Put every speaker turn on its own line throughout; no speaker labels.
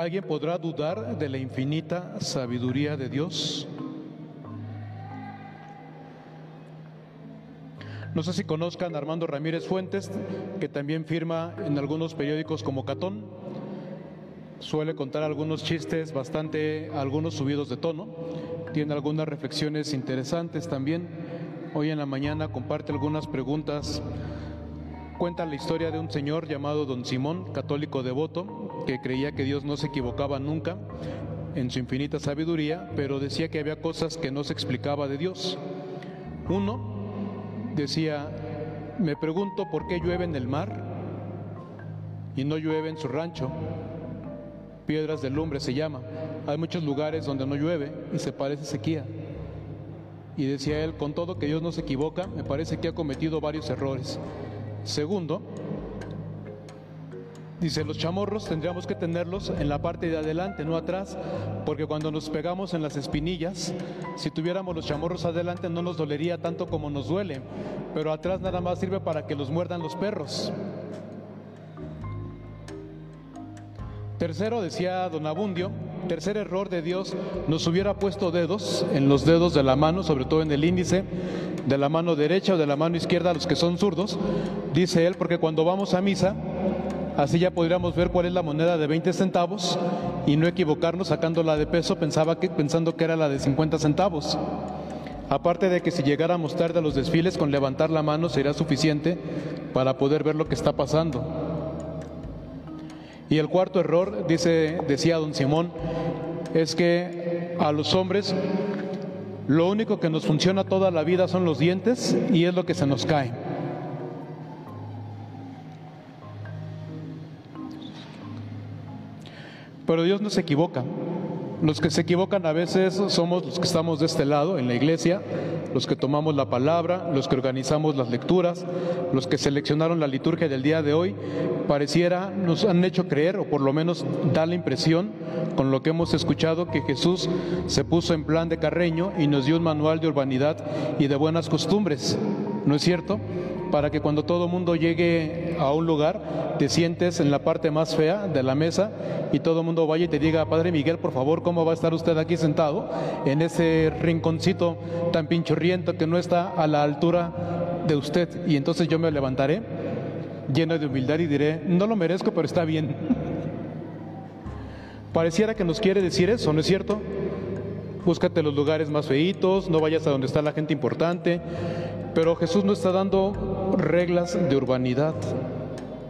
¿Alguien podrá dudar de la infinita sabiduría de Dios? No sé si conozcan a Armando Ramírez Fuentes, que también firma en algunos periódicos como Catón. Suele contar algunos chistes bastante, algunos subidos de tono. Tiene algunas reflexiones interesantes también. Hoy en la mañana comparte algunas preguntas. Cuenta la historia de un señor llamado Don Simón, católico devoto, que creía que Dios no se equivocaba nunca en su infinita sabiduría, pero decía que había cosas que no se explicaba de Dios. Uno, decía, me pregunto por qué llueve en el mar y no llueve en su rancho. Piedras de lumbre se llama. Hay muchos lugares donde no llueve y se parece sequía. Y decía él, con todo que Dios no se equivoca, me parece que ha cometido varios errores. Segundo, Dice, los chamorros tendríamos que tenerlos en la parte de adelante, no atrás, porque cuando nos pegamos en las espinillas, si tuviéramos los chamorros adelante no nos dolería tanto como nos duele, pero atrás nada más sirve para que los muerdan los perros. Tercero, decía don Abundio, tercer error de Dios, nos hubiera puesto dedos en los dedos de la mano, sobre todo en el índice, de la mano derecha o de la mano izquierda, los que son zurdos, dice él, porque cuando vamos a misa, Así ya podríamos ver cuál es la moneda de 20 centavos y no equivocarnos sacándola de peso pensaba que, pensando que era la de 50 centavos. Aparte de que si llegáramos tarde a los desfiles con levantar la mano sería suficiente para poder ver lo que está pasando. Y el cuarto error, dice, decía don Simón, es que a los hombres lo único que nos funciona toda la vida son los dientes y es lo que se nos cae. Pero Dios no se equivoca. Los que se equivocan a veces somos los que estamos de este lado, en la iglesia, los que tomamos la palabra, los que organizamos las lecturas, los que seleccionaron la liturgia del día de hoy. Pareciera, nos han hecho creer, o por lo menos da la impresión, con lo que hemos escuchado, que Jesús se puso en plan de carreño y nos dio un manual de urbanidad y de buenas costumbres. ¿No es cierto? Para que cuando todo mundo llegue a un lugar, te sientes en la parte más fea de la mesa y todo el mundo vaya y te diga, Padre Miguel, por favor, ¿cómo va a estar usted aquí sentado en ese rinconcito tan pinchurriento que no está a la altura de usted? Y entonces yo me levantaré lleno de humildad y diré, no lo merezco, pero está bien. Pareciera que nos quiere decir eso, ¿no es cierto? Búscate los lugares más feitos, no vayas a donde está la gente importante, pero Jesús no está dando reglas de urbanidad,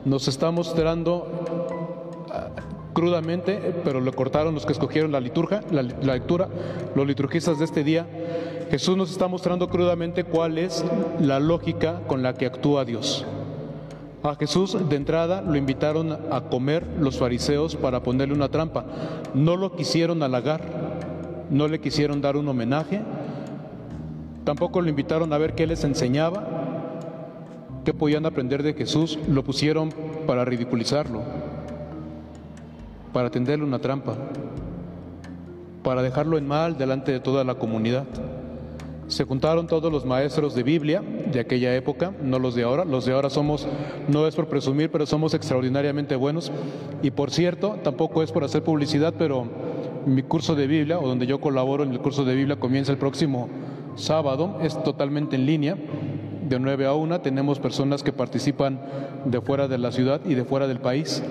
nos está mostrando ah, crudamente, pero le cortaron los que escogieron la liturgia, la, lectura, los liturgistas de este día. Jesús nos está mostrando crudamente cuál es la lógica con la que actúa Dios. A Jesús de entrada lo invitaron a comer los fariseos para ponerle una trampa. No lo quisieron halagar, no le quisieron dar un homenaje, tampoco lo invitaron a ver qué les enseñaba, qué podían aprender de Jesús, lo pusieron para ridiculizarlo, para tenderle una trampa, para dejarlo en mal delante de toda la comunidad. Se juntaron todos los maestros de Biblia de aquella época, no los de ahora. Los de ahora somos, no es por presumir, pero somos extraordinariamente buenos. Y por cierto, tampoco es por hacer publicidad, pero mi curso de Biblia, o donde yo colaboro en el curso de Biblia, comienza el próximo sábado, es totalmente en línea, de 9 a 1. Tenemos personas que participan de fuera de la ciudad y de fuera del país.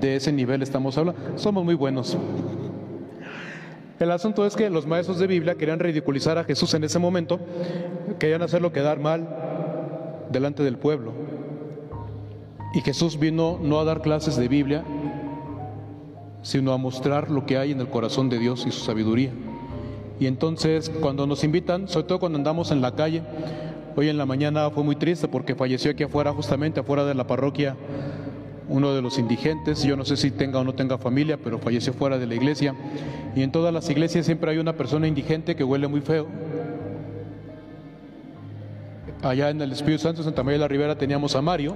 De ese nivel estamos hablando. Somos muy buenos. El asunto es que los maestros de Biblia querían ridiculizar a Jesús en ese momento, querían hacerlo quedar mal delante del pueblo. Y Jesús vino no a dar clases de Biblia, sino a mostrar lo que hay en el corazón de Dios y su sabiduría. Y entonces cuando nos invitan, sobre todo cuando andamos en la calle, hoy en la mañana fue muy triste porque falleció aquí afuera, justamente afuera de la parroquia, uno de los indigentes, yo no sé si tenga o no tenga familia, pero falleció fuera de la iglesia. Y en todas las iglesias siempre hay una persona indigente que huele muy feo. Allá en el Espíritu Santo, Santa María de la Ribera, teníamos a Mario,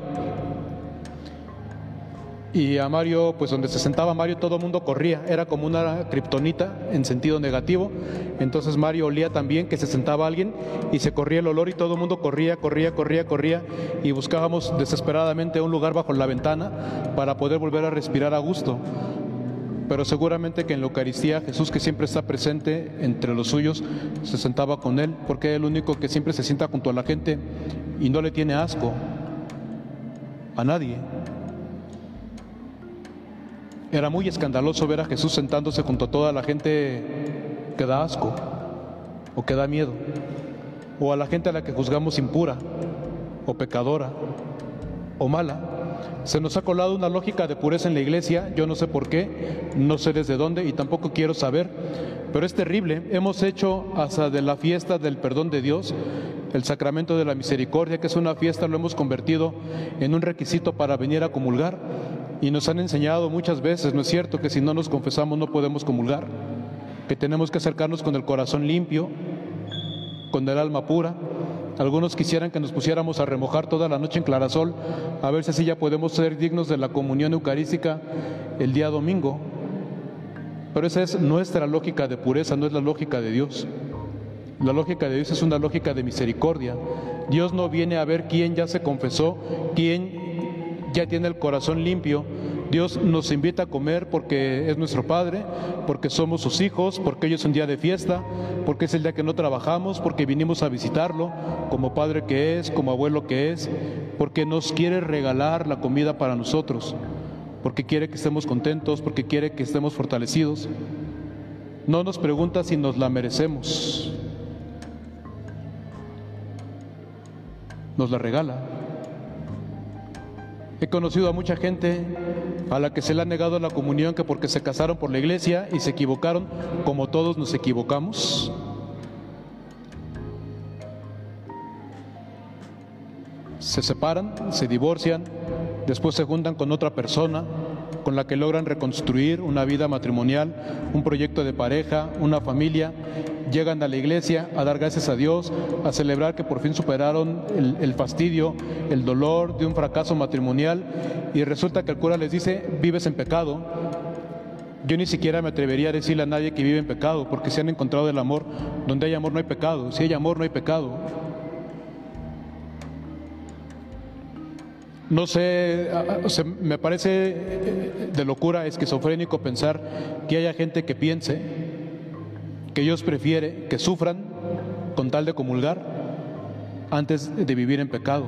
y a Mario, pues donde se sentaba Mario, todo el mundo corría, era como una kriptonita en sentido negativo. Entonces Mario olía también que se sentaba alguien y se corría el olor y todo el mundo corría, corría, corría, corría y buscábamos desesperadamente un lugar bajo la ventana para poder volver a respirar a gusto. pero seguramente que en la Eucaristía Jesús que siempre está presente entre los suyos se sentaba con él, porque es el único que siempre se sienta junto a la gente y no le tiene asco a nadie. Era muy escandaloso ver a Jesús sentándose junto a toda la gente que da asco o que da miedo, o a la gente a la que juzgamos impura o pecadora o mala. Se nos ha colado una lógica de pureza en la iglesia, yo no sé por qué, no sé desde dónde y tampoco quiero saber, pero es terrible. Hemos hecho hasta de la fiesta del perdón de Dios, el sacramento de la misericordia, que es una fiesta, lo hemos convertido en un requisito para venir a comulgar y nos han enseñado muchas veces, ¿no es cierto?, que si no nos confesamos no podemos comulgar, que tenemos que acercarnos con el corazón limpio, con el alma pura. Algunos quisieran que nos pusiéramos a remojar toda la noche en clarasol, a ver si así ya podemos ser dignos de la comunión eucarística el día domingo. Pero esa es nuestra lógica de pureza, no es la lógica de Dios. La lógica de Dios es una lógica de misericordia. Dios no viene a ver quién ya se confesó, quién ya tiene el corazón limpio, Dios nos invita a comer porque es nuestro Padre, porque somos sus hijos, porque hoy es un día de fiesta, porque es el día que no trabajamos, porque vinimos a visitarlo como Padre que es, como abuelo que es, porque nos quiere regalar la comida para nosotros, porque quiere que estemos contentos, porque quiere que estemos fortalecidos. No nos pregunta si nos la merecemos, nos la regala. He conocido a mucha gente a la que se le ha negado la comunión que porque se casaron por la iglesia y se equivocaron como todos nos equivocamos. Se separan, se divorcian, después se juntan con otra persona con la que logran reconstruir una vida matrimonial, un proyecto de pareja, una familia llegan a la iglesia a dar gracias a Dios, a celebrar que por fin superaron el, fastidio, el dolor de un fracaso matrimonial y resulta que el cura les dice, vives en pecado. Yo ni siquiera me atrevería a decirle a nadie que vive en pecado, porque se han encontrado el amor. Donde hay amor no hay pecado, si hay amor no hay pecado. No sé, me parece eh, de locura esquizofrénico pensar que haya gente que piense que Dios prefiere que sufran con tal de comulgar antes de vivir en pecado.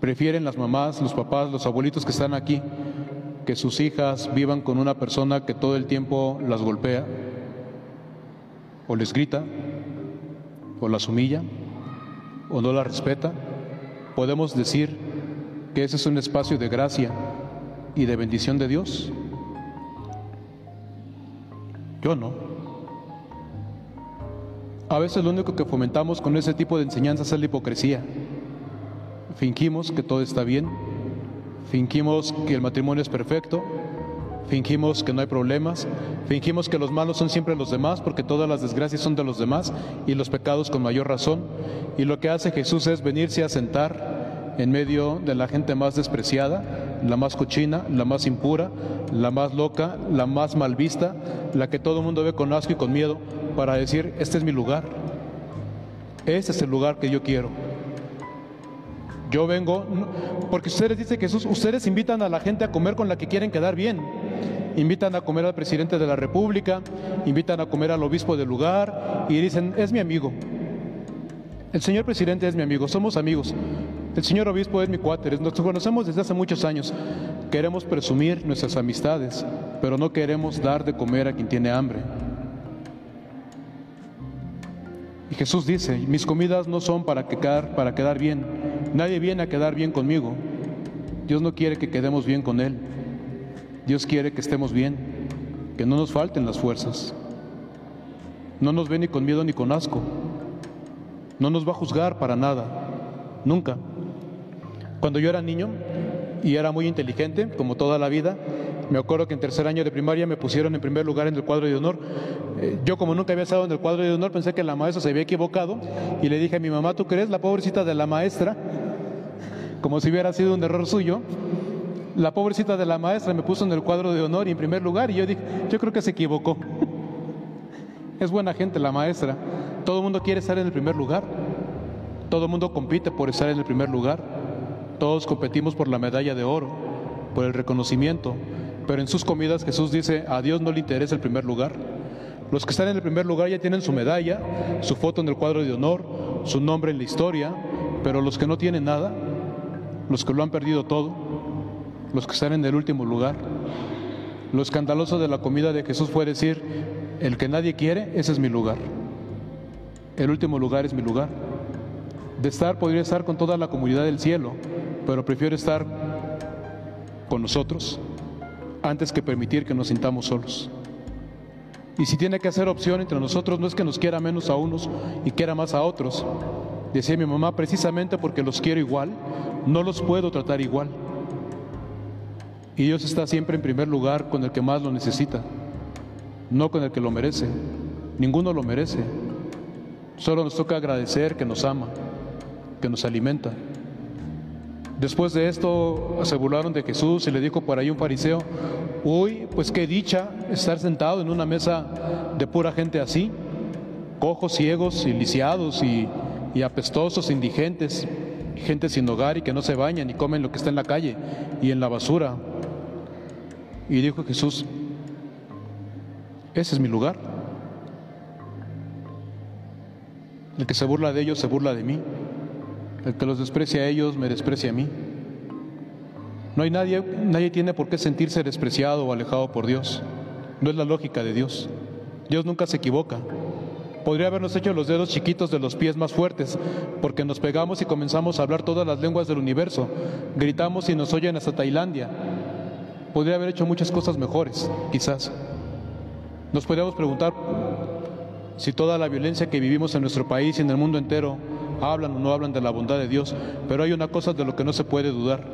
Prefieren las mamás, los papás, los abuelitos que están aquí, que sus hijas vivan con una persona que todo el tiempo las golpea, o les grita, o las humilla, o no las respeta. Podemos decir que ese es un espacio de gracia y de bendición de Dios. Yo no. A veces lo único que fomentamos con ese tipo de enseñanzas es la hipocresía. Fingimos que todo está bien, fingimos que el matrimonio es perfecto, fingimos que no hay problemas, fingimos que los malos son siempre los demás porque todas las desgracias son de los demás y los pecados con mayor razón. Y lo que hace Jesús es venirse a sentar en medio de la gente más despreciada la más cochina, la más impura, la más loca, la más mal vista, la que todo el mundo ve con asco y con miedo, para decir, este es mi lugar, este es el lugar que yo quiero. Yo vengo, porque ustedes dicen que ustedes invitan a la gente a comer con la que quieren quedar bien. Invitan a comer al presidente de la República, invitan a comer al obispo del lugar y dicen, es mi amigo. El señor presidente es mi amigo, somos amigos. El señor obispo es mi cuáter, nos conocemos desde hace muchos años. Queremos presumir nuestras amistades, pero no queremos dar de comer a quien tiene hambre. Y Jesús dice, mis comidas no son para quedar, para quedar bien. Nadie viene a quedar bien conmigo. Dios no quiere que quedemos bien con Él. Dios quiere que estemos bien, que no nos falten las fuerzas. No nos ve ni con miedo ni con asco. No nos va a juzgar para nada, nunca. Cuando yo era niño y era muy inteligente, como toda la vida, me acuerdo que en tercer año de primaria me pusieron en primer lugar en el cuadro de honor. Eh, yo como nunca había estado en el cuadro de honor, pensé que la maestra se había equivocado y le dije a mi mamá, ¿tú crees la pobrecita de la maestra? Como si hubiera sido un error suyo. La pobrecita de la maestra me puso en el cuadro de honor y en primer lugar y yo dije, yo creo que se equivocó. es buena gente la maestra. Todo el mundo quiere estar en el primer lugar. Todo el mundo compite por estar en el primer lugar. Todos competimos por la medalla de oro. por el reconocimiento, pero en sus comidas Jesús dice, a Dios no le interesa el primer lugar. Los que están en el primer lugar ya tienen su medalla, su foto en el cuadro de honor, su nombre en la historia, pero los que no tienen nada, los que lo han perdido todo, los que están en el último lugar, lo escandaloso de la comida de Jesús fue decir, el que nadie quiere, ese es mi lugar. El último lugar es mi lugar. De estar, podría estar con toda la comunidad del cielo, pero prefiero estar con nosotros antes que permitir que nos sintamos solos. Y si tiene que hacer opción entre nosotros, no es que nos quiera menos a unos y quiera más a otros. Decía mi mamá, precisamente porque los quiero igual, no los puedo tratar igual. Y Dios está siempre en primer lugar con el que más lo necesita, no con el que lo merece. Ninguno lo merece. Solo nos toca agradecer que nos ama, que nos alimenta. Después de esto se burlaron de Jesús y le dijo por ahí un fariseo, uy, pues qué dicha estar sentado en una mesa de pura gente así, cojos, ciegos y lisiados y, y apestosos, indigentes, gente sin hogar y que no se bañan y comen lo que está en la calle y en la basura. Y dijo Jesús, ese es mi lugar. El que se burla de ellos se burla de mí. El que los desprecia a ellos me desprecia a mí. No hay nadie, nadie tiene por qué sentirse despreciado o alejado por Dios. No es la lógica de Dios. Dios nunca se equivoca. Podría habernos hecho los dedos chiquitos de los pies más fuertes, porque nos pegamos y comenzamos a hablar todas las lenguas del universo. Gritamos y nos oyen hasta Tailandia. Podría haber hecho muchas cosas mejores, quizás. Nos podríamos preguntar si toda la violencia que vivimos en nuestro país y en el mundo entero hablan o no hablan de la bondad de Dios, pero hay una cosa de lo que no se puede dudar,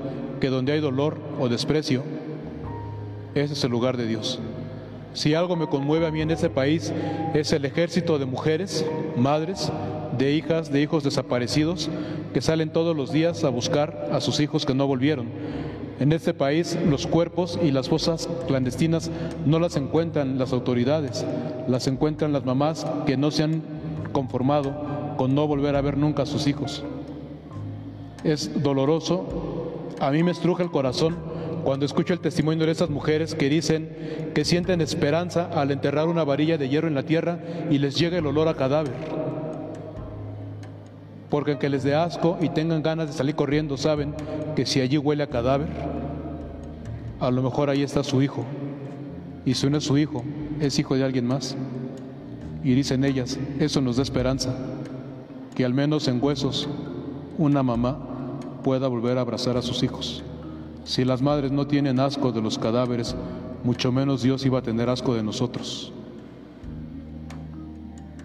que donde hay dolor o desprecio, ese es el lugar de Dios. Si algo me conmueve a mí en ese país es el ejército de mujeres, madres, de hijas, de hijos desaparecidos, que salen todos los días a buscar a sus hijos que no volvieron. En este país los cuerpos y las fosas clandestinas no las encuentran las autoridades, las encuentran las mamás que no se han conformado con no volver a ver nunca a sus hijos. Es doloroso, a mí me estruja el corazón cuando escucho el testimonio de esas mujeres que dicen que sienten esperanza al enterrar una varilla de hierro en la tierra y les llega el olor a cadáver. Porque aunque les dé asco y tengan ganas de salir corriendo, saben que si allí huele a cadáver, a lo mejor ahí está su hijo. Y si no es su hijo, es hijo de alguien más. Y dicen ellas, eso nos da esperanza que al menos en huesos una mamá pueda volver a abrazar a sus hijos. Si las madres no tienen asco de los cadáveres, mucho menos Dios iba a tener asco de nosotros.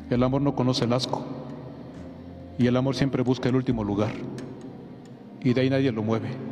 El amor no conoce el asco y el amor siempre busca el último lugar y de ahí nadie lo mueve.